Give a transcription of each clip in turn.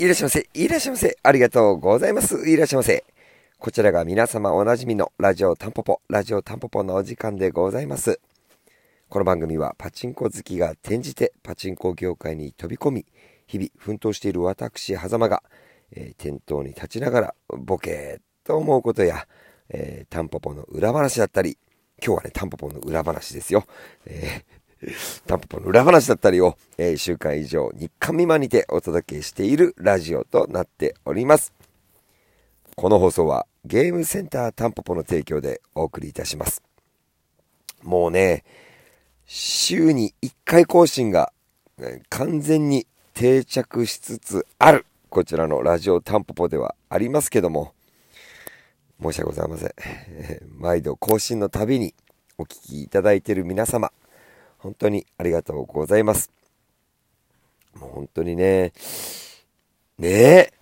いらっしゃいませ。いらっしゃいませ。ありがとうございます。いらっしゃいませ。こちらが皆様おなじみのラジオタンポポ、ラジオタンポポのお時間でございます。この番組はパチンコ好きが転じてパチンコ業界に飛び込み、日々奮闘している私、狭間が、えー、店頭に立ちながらボケーと思うことや、えー、タンポポの裏話だったり、今日はね、タンポポの裏話ですよ。えータンポポの裏話だったりを、えー、週間以上日刊未満にてお届けしているラジオとなっております。この放送はゲームセンタータンポポの提供でお送りいたします。もうね、週に1回更新が完全に定着しつつあるこちらのラジオタンポポではありますけども、申し訳ございません。毎度更新のたびにお聴きいただいている皆様、本当にありがとうございます。もう本当にね、ねえ、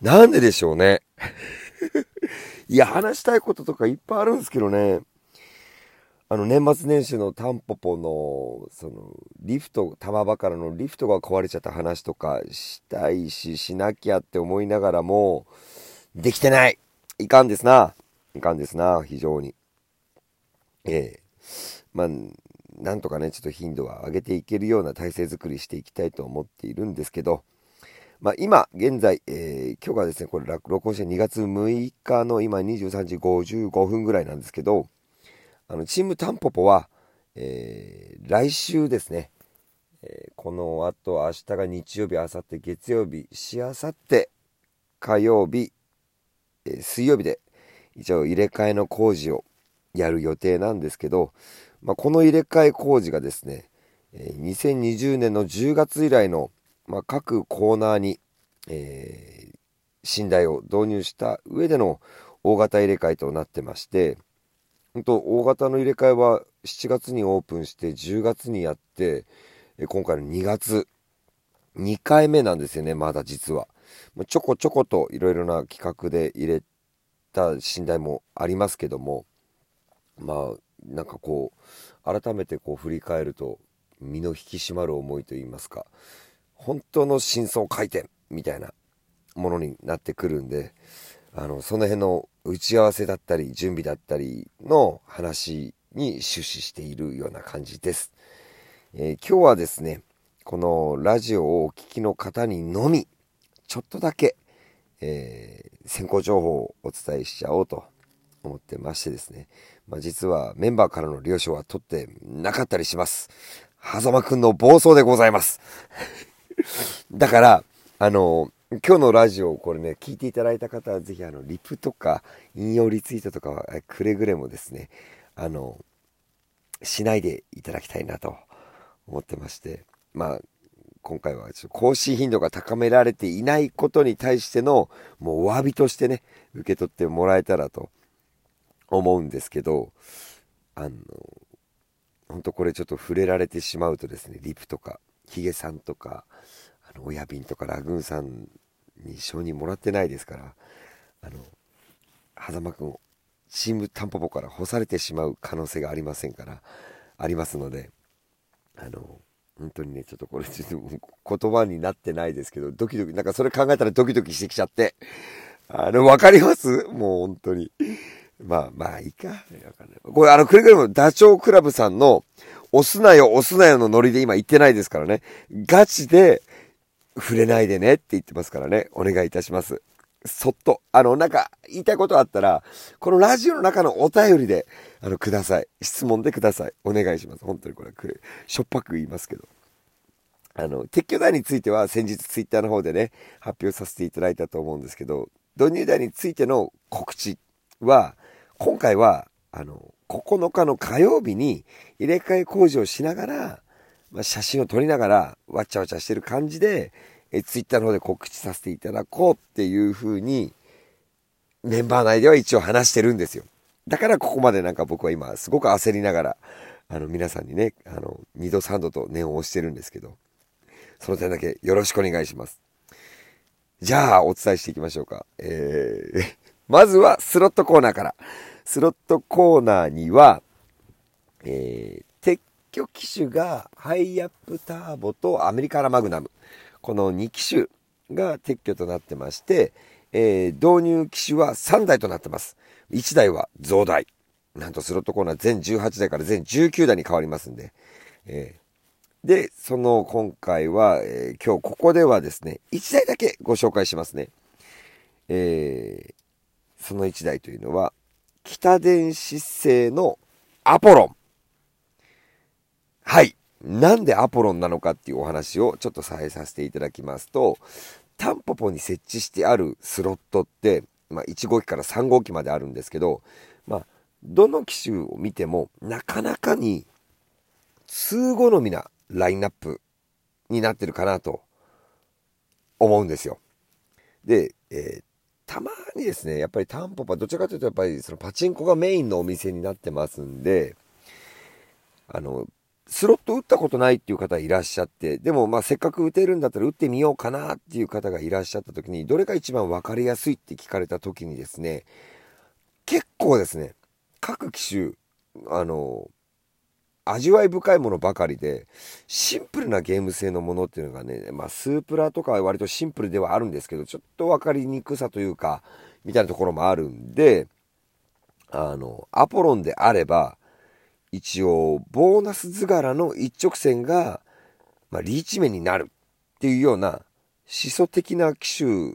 なんででしょうね。いや、話したいこととかいっぱいあるんですけどね。あの、年末年始のタンポポの、その、リフト、玉場からのリフトが壊れちゃった話とかしたいし、しなきゃって思いながらも、できてないいかんですな。いかんですな、非常に。ええまあ、なんとかね、ちょっと頻度は上げていけるような体制づくりしていきたいと思っているんですけど、まあ、今、現在、えー、今日がですね、これ録音して2月6日の今23時55分ぐらいなんですけど、あの、チームタンポポは、えー、来週ですね、えー、この後、明日が日曜日、明後日月曜日、しあさって火曜日、え、水曜日で、一応入れ替えの工事をやる予定なんですけど、まあ、この入れ替え工事がですね、2020年の10月以来の、まあ、各コーナーに、えー、寝台を導入した上での大型入れ替えとなってまして、本当大型の入れ替えは7月にオープンして10月にやって、今回の2月、2回目なんですよね、まだ実は。ちょこちょこといろいろな企画で入れた寝台もありますけども、まあ、なんかこう改めてこう振り返ると身の引き締まる思いといいますか本当の真相回転みたいなものになってくるんであのその辺の打ち合わせだったり準備だったりの話に終始しているような感じです、えー、今日はですねこのラジオをお聴きの方にのみちょっとだけ、えー、先行情報をお伝えしちゃおうと思ってましてですねまあ、実はメンバーからの了承は取ってなかったりします。狭間くんの暴走でございます。だから、あの、今日のラジオをこれね、聞いていただいた方はぜひあの、リプとか、引用リツイートとかはくれぐれもですね、あの、しないでいただきたいなと思ってまして、まあ、今回はちょっと更新頻度が高められていないことに対しての、もうお詫びとしてね、受け取ってもらえたらと思うんですけど、あの、本当これちょっと触れられてしまうとですね、リプとか、ヒゲさんとか、あの、親瓶とかラグーンさんに承認もらってないですから、あの、狭間くんチームタンポポから干されてしまう可能性がありませんから、ありますので、あの、本当にね、ちょっとこれちょっと言葉になってないですけど、ドキドキ、なんかそれ考えたらドキドキしてきちゃって、あの、わかります？もう本当に。まあ、まあ、いいか。これ、あの、くれぐれもダチョウ倶楽部さんの、押すなよ、押すなよのノリで今言ってないですからね。ガチで、触れないでねって言ってますからね。お願いいたします。そっと。あの、なんか、言いたいことあったら、このラジオの中のお便りで、あの、ください。質問でください。お願いします。本当にこれ、くれ、しょっぱく言いますけど。あの、撤去台については先日ツイッターの方でね、発表させていただいたと思うんですけど、導入台についての告知は、今回は、あの、9日の火曜日に入れ替え工事をしながら、まあ、写真を撮りながら、わちゃわちゃしてる感じで、え、ツイッターの方で告知させていただこうっていう風に、メンバー内では一応話してるんですよ。だからここまでなんか僕は今、すごく焦りながら、あの、皆さんにね、あの、2度3度と念を押してるんですけど、その点だけよろしくお願いします。じゃあ、お伝えしていきましょうか。えー、まずはスロットコーナーから。スロットコーナーには、えー、撤去機種がハイアップターボとアメリカラマグナム。この2機種が撤去となってまして、えー、導入機種は3台となってます。1台は増台。なんとスロットコーナー全18台から全19台に変わりますんで。えー、で、その今回は、えー、今日ここではですね、1台だけご紹介しますね。えー、その1台というのは、北電子製のアポロン。はい。なんでアポロンなのかっていうお話をちょっとさえさせていただきますと、タンポポに設置してあるスロットって、まあ、1号機から3号機まであるんですけど、まあ、どの機種を見てもなかなかに通好みなラインナップになってるかなと思うんですよ。で、えー、たまにですね、やっぱりタンポポはどちらかというとやっぱりそのパチンコがメインのお店になってますんで、あの、スロット打ったことないっていう方いらっしゃって、でもまあせっかく打てるんだったら打ってみようかなっていう方がいらっしゃった時に、どれが一番分かりやすいって聞かれた時にですね、結構ですね、各機種、あの、味わい深いものばかりで、シンプルなゲーム性のものっていうのがね、まあスープラとかは割とシンプルではあるんですけど、ちょっと分かりにくさというか、みたいなところもあるんで、あの、アポロンであれば、一応、ボーナス図柄の一直線が、まあ、リーチ面になるっていうような、思想的な機種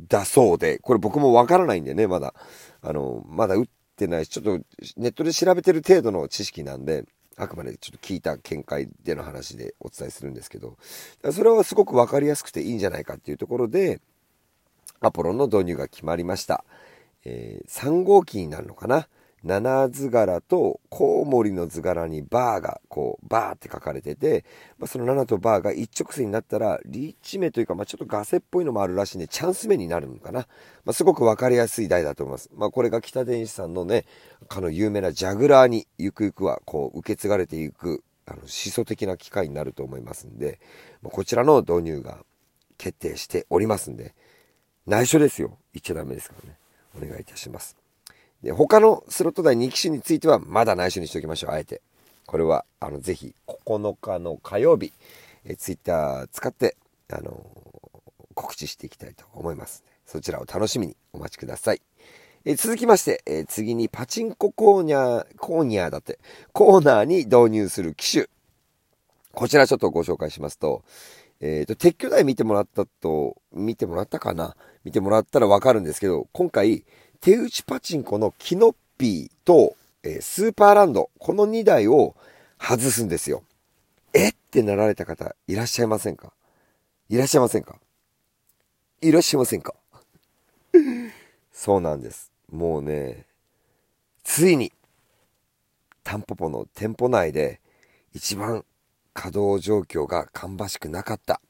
だそうで、これ僕もわからないんでね、まだ。あの、まだ打ってないし、ちょっとネットで調べてる程度の知識なんで、あくまでちょっと聞いた見解での話でお伝えするんですけど、それはすごく分かりやすくていいんじゃないかっていうところで、アポロンの導入が決まりました。えー、3号機になるのかな？七図柄とコウモリの図柄にバーがこうバーって書かれてて、まあ、その7とバーが一直線になったらリーチ目というか、まあ、ちょっとガセっぽいのもあるらしいんでチャンス目になるのかな、まあ、すごく分かりやすい台だと思います、まあ、これが北電子さんのねかの有名なジャグラーにゆくゆくはこう受け継がれていくあの思想的な機会になると思いますんで、まあ、こちらの導入が決定しておりますんで内緒ですよ。言っちゃダメですからね。お願いいたします。で、他のスロット台2機種についてはまだ内緒にしておきましょう、あえて。これは、あの、ぜひ、9日の火曜日、えツイッター使って、あのー、告知していきたいと思います。そちらを楽しみにお待ちください。え続きまして、え次にパチンココーニャー、コーニャーだって、コーナーに導入する機種。こちらちょっとご紹介しますと、えっ、ー、と、撤去台見てもらったと、見てもらったかな見てもらったらわかるんですけど、今回、手打ちパチンコのキノッピーと、え、スーパーランド、この2台を外すんですよ。えってなられた方いらっしゃいませんか？いらっしゃいませんか？いらっしゃいませんか？そうなんです。もうね、ついに、タンポポの店舗内で一番稼働状況が芳しくなかった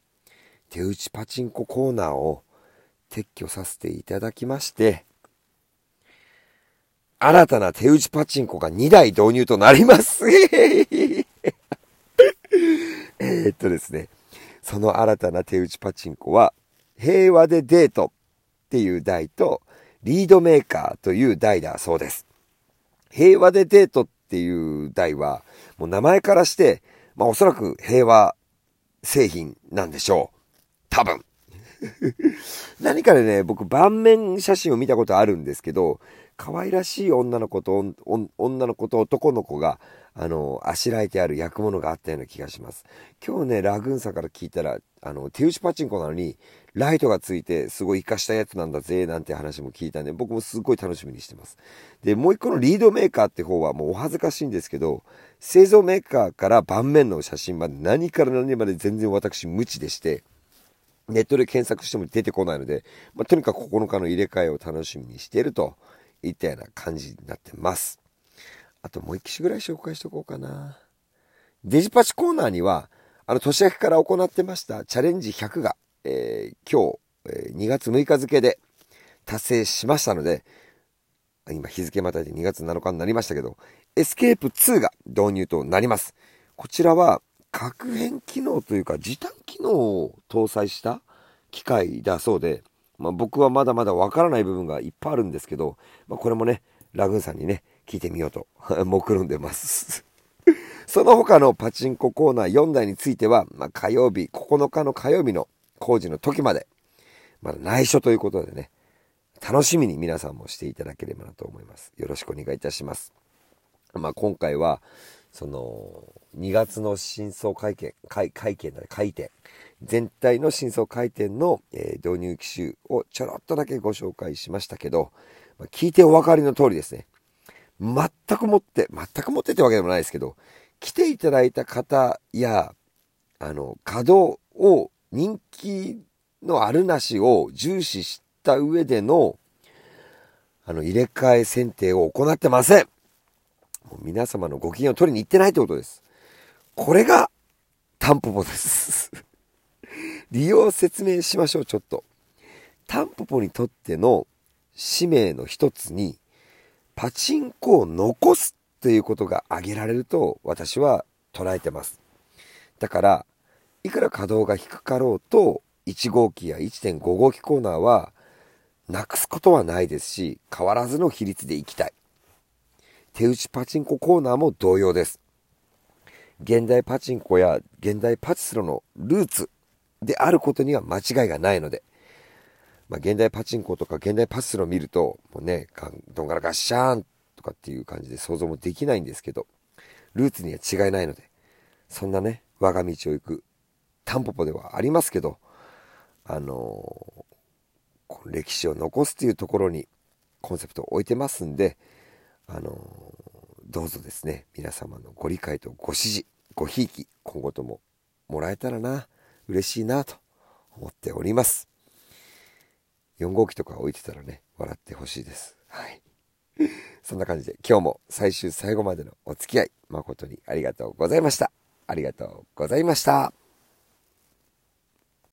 手打ちパチンココーナーを撤去させていただきまして、新たな手打ちパチンコが2台導入となります。えっとですね、その新たな手打ちパチンコは、平和でデートっていう台と、リードメーカーという台だそうです。平和でデートっていう台は、もう名前からして、まあおそらく平和製品なんでしょう。多分。何かでね、僕盤面写真を見たことあるんですけど、可愛らしい女の子と、女の子と男の子が、あの、あしらえてある焼くものがあったような気がします。今日ね、ラグーンさんから聞いたら、あの、手打ちパチンコなのに、ライトがついて、すごい活かしたやつなんだぜ、なんて話も聞いたんで、僕もすごい楽しみにしてます。で、もう一個のリードメーカーって方はもうお恥ずかしいんですけど、製造メーカーから盤面の写真まで何から何まで全然私無知でして、ネットで検索しても出てこないので、まあ、とにかく9日の入れ替えを楽しみにしているといったような感じになってます。あともう一機種ぐらい紹介しとこうかな。デジパチコーナーには、あの、年明けから行ってましたチャレンジ100が、えー、今日、えー、2月6日付で達成しましたので、今日付またいで2月7日になりましたけど、エスケープ2が導入となります。こちらは、確変機能というか時短機能を搭載した機械だそうで、まあ、僕はまだまだわからない部分がいっぱいあるんですけど、まあ、これもね、ラグーンさんにね、聞いてみようと 目論んでます その他のパチンココーナー4台については、まあ、火曜日、9日の火曜日の工事の時まで、まだ内緒ということでね、楽しみに皆さんもしていただければなと思います。よろしくお願いいたします。まあ、今回は、その、2月の真相会見、会会見だね、回転。全体の真相回転の、えー、導入機種をちょろっとだけご紹介しましたけど、まあ、聞いてお分かりの通りですね。全くもって、全くもってってわけでもないですけど、来ていただいた方や、あの、稼働を人気のあるなしを重視した上での、あの、入れ替え選定を行ってません。もう皆様のご機嫌を取りに行ってないってことです。これが、タンポポです 利用説明しましょう、ちょっと。タンポポにとっての使命の一つに、パチンコを残すということが挙げられると私は捉えてます。だから、いくら稼働が低かろうと、1号機や1.5号機コーナーは、なくすことはないですし、変わらずの比率でいきたい。手打ちパチンココーナーも同様です。現代パチンコや現代パチスロのルーツであることには間違いがないので、まあ、現代パチンコとか現代パチスロを見ると、もうね、どんがらガッシャーンとかっていう感じで想像もできないんですけど、ルーツには違いないので、そんなね、我が道を行くタンポポではありますけど、あのー、歴史を残すというところにコンセプトを置いてますんで、あのー、どうぞですね、皆様のご理解とご支持、ごひいき、今後とももらえたらな、嬉しいなと思っております。4号機とか置いてたらね、笑ってほしいです。はい。そんな感じで今日も最終最後までのお付き合い誠にありがとうございました。ありがとうございました。